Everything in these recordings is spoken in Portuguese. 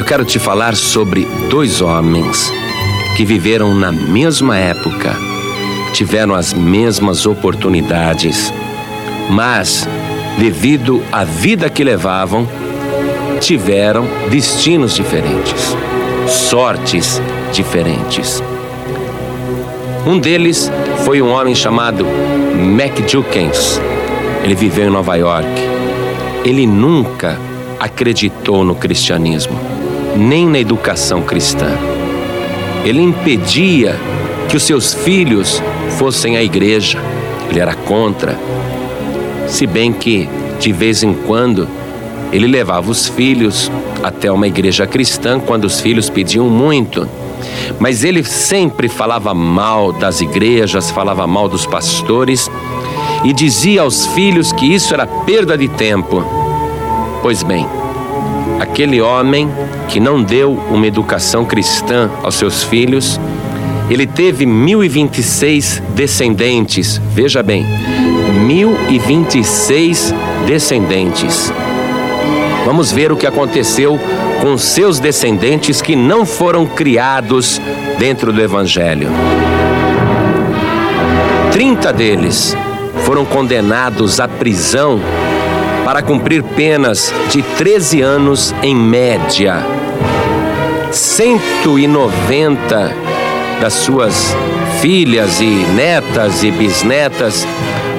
eu quero te falar sobre dois homens que viveram na mesma época, tiveram as mesmas oportunidades, mas, devido à vida que levavam, tiveram destinos diferentes, sortes diferentes. Um deles foi um homem chamado Mac Jukens. Ele viveu em Nova York. Ele nunca acreditou no cristianismo, nem na educação cristã. Ele impedia que os seus filhos fossem à igreja. Ele era contra. Se bem que, de vez em quando, ele levava os filhos até uma igreja cristã quando os filhos pediam muito. Mas ele sempre falava mal das igrejas, falava mal dos pastores e dizia aos filhos que isso era perda de tempo. Pois bem, aquele homem que não deu uma educação cristã aos seus filhos, ele teve 1026 descendentes. Veja bem, 1026 descendentes. Vamos ver o que aconteceu com seus descendentes que não foram criados dentro do Evangelho. Trinta deles foram condenados à prisão para cumprir penas de 13 anos em média. 190 das suas filhas e netas e bisnetas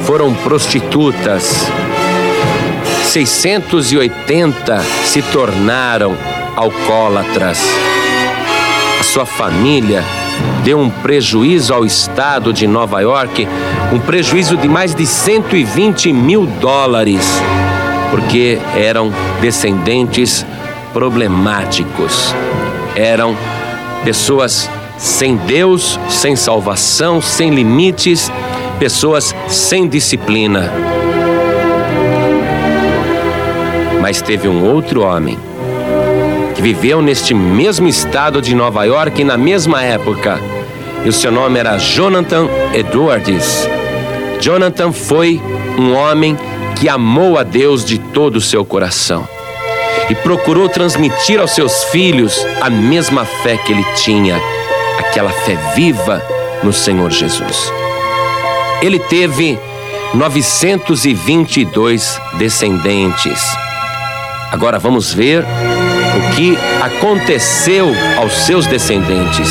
foram prostitutas. 680 se tornaram alcoólatras. A sua família deu um prejuízo ao estado de Nova York, um prejuízo de mais de 120 mil dólares, porque eram descendentes problemáticos, eram pessoas sem Deus, sem salvação, sem limites, pessoas sem disciplina. Mas teve um outro homem que viveu neste mesmo estado de Nova York na mesma época. E o seu nome era Jonathan Edwards. Jonathan foi um homem que amou a Deus de todo o seu coração e procurou transmitir aos seus filhos a mesma fé que ele tinha, aquela fé viva no Senhor Jesus. Ele teve 922 descendentes. Agora vamos ver o que aconteceu aos seus descendentes.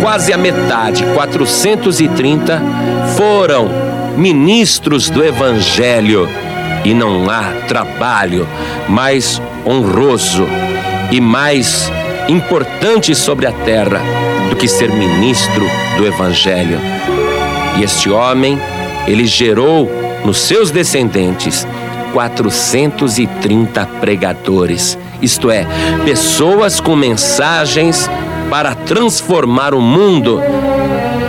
Quase a metade, 430, foram ministros do Evangelho. E não há trabalho mais honroso e mais importante sobre a terra do que ser ministro do Evangelho. E este homem, ele gerou nos seus descendentes 430 pregadores, isto é, pessoas com mensagens para transformar o mundo,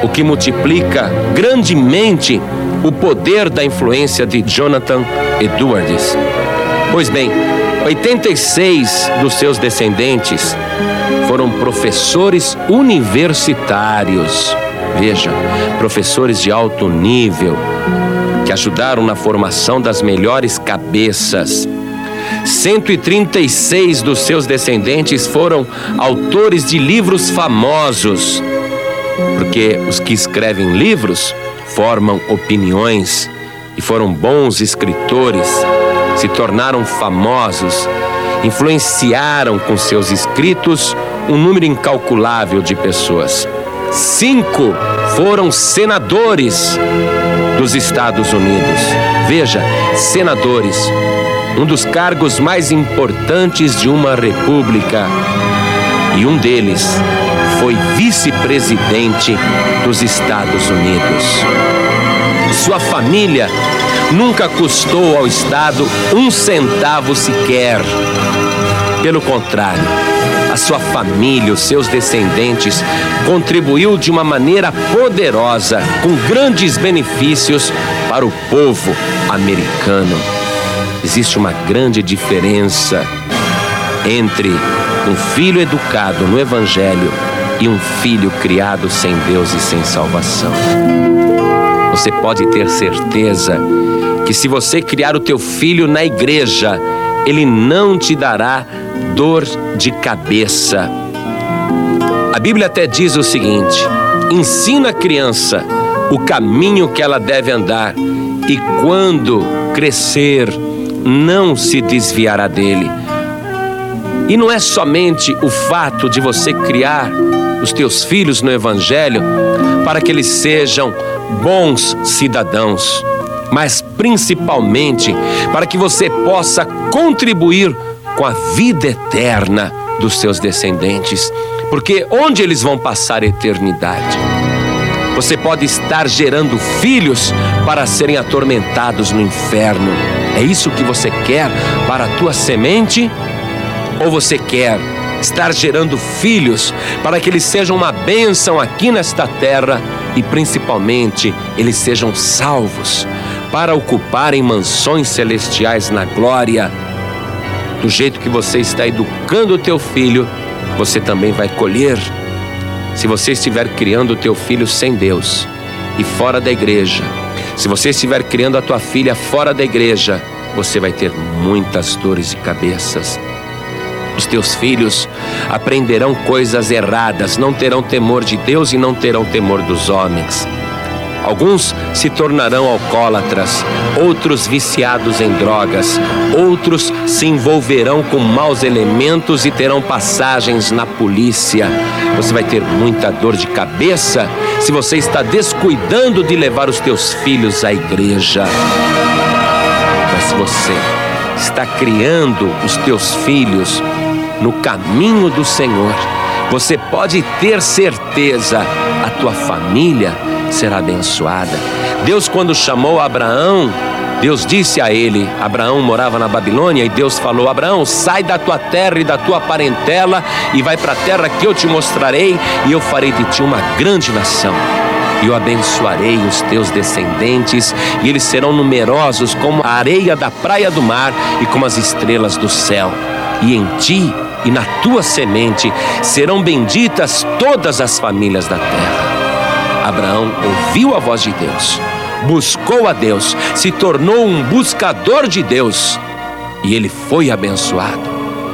o que multiplica grandemente o poder da influência de Jonathan Edwards. Pois bem, 86 dos seus descendentes foram professores universitários. Veja, professores de alto nível, que ajudaram na formação das melhores cabeças. 136 dos seus descendentes foram autores de livros famosos, porque os que escrevem livros formam opiniões e foram bons escritores, se tornaram famosos, influenciaram com seus escritos um número incalculável de pessoas. Cinco foram senadores dos Estados Unidos. Veja, senadores, um dos cargos mais importantes de uma república. E um deles foi vice-presidente dos Estados Unidos. Sua família nunca custou ao Estado um centavo sequer. Pelo contrário, a sua família, os seus descendentes, contribuiu de uma maneira poderosa, com grandes benefícios para o povo americano. Existe uma grande diferença entre um filho educado no Evangelho e um filho criado sem Deus e sem salvação. Você pode ter certeza que se você criar o teu filho na igreja, ele não te dará dor de cabeça. A Bíblia até diz o seguinte: ensina a criança o caminho que ela deve andar, e quando crescer, não se desviará dele. E não é somente o fato de você criar os teus filhos no Evangelho para que eles sejam bons cidadãos, mas principalmente para que você possa contribuir com a vida eterna dos seus descendentes, porque onde eles vão passar a eternidade? Você pode estar gerando filhos para serem atormentados no inferno. É isso que você quer para a tua semente? Ou você quer estar gerando filhos para que eles sejam uma bênção aqui nesta terra e principalmente eles sejam salvos para ocuparem mansões celestiais na glória? Do jeito que você está educando o teu filho, você também vai colher se você estiver criando o teu filho sem Deus e fora da igreja, se você estiver criando a tua filha fora da igreja, você vai ter muitas dores de cabeças. Os teus filhos aprenderão coisas erradas, não terão temor de Deus e não terão temor dos homens. Alguns se tornarão alcoólatras, outros viciados em drogas, outros se envolverão com maus elementos e terão passagens na polícia. Você vai ter muita dor de cabeça se você está descuidando de levar os teus filhos à igreja. Mas você está criando os teus filhos no caminho do Senhor, você pode ter certeza, a tua família será abençoada. Deus, quando chamou Abraão, Deus disse a ele: Abraão morava na Babilônia, e Deus falou: Abraão, sai da tua terra e da tua parentela e vai para a terra que eu te mostrarei, e eu farei de ti uma grande nação. E eu abençoarei os teus descendentes, e eles serão numerosos como a areia da praia do mar e como as estrelas do céu. E em ti e na tua semente serão benditas todas as famílias da terra. Abraão ouviu a voz de Deus, buscou a Deus, se tornou um buscador de Deus e ele foi abençoado.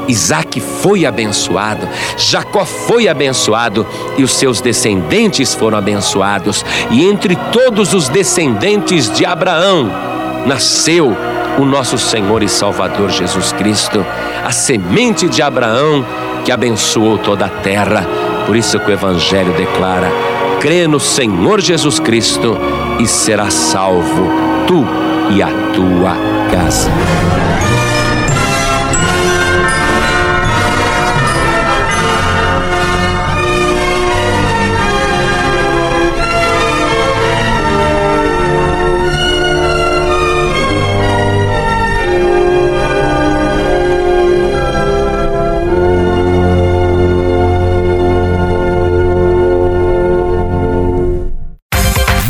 Isaac foi abençoado, Jacó foi abençoado e os seus descendentes foram abençoados. E entre todos os descendentes de Abraão nasceu o nosso Senhor e Salvador Jesus Cristo, a semente de Abraão que abençoou toda a terra. Por isso que o Evangelho declara: crê no Senhor Jesus Cristo e será salvo, tu e a tua casa.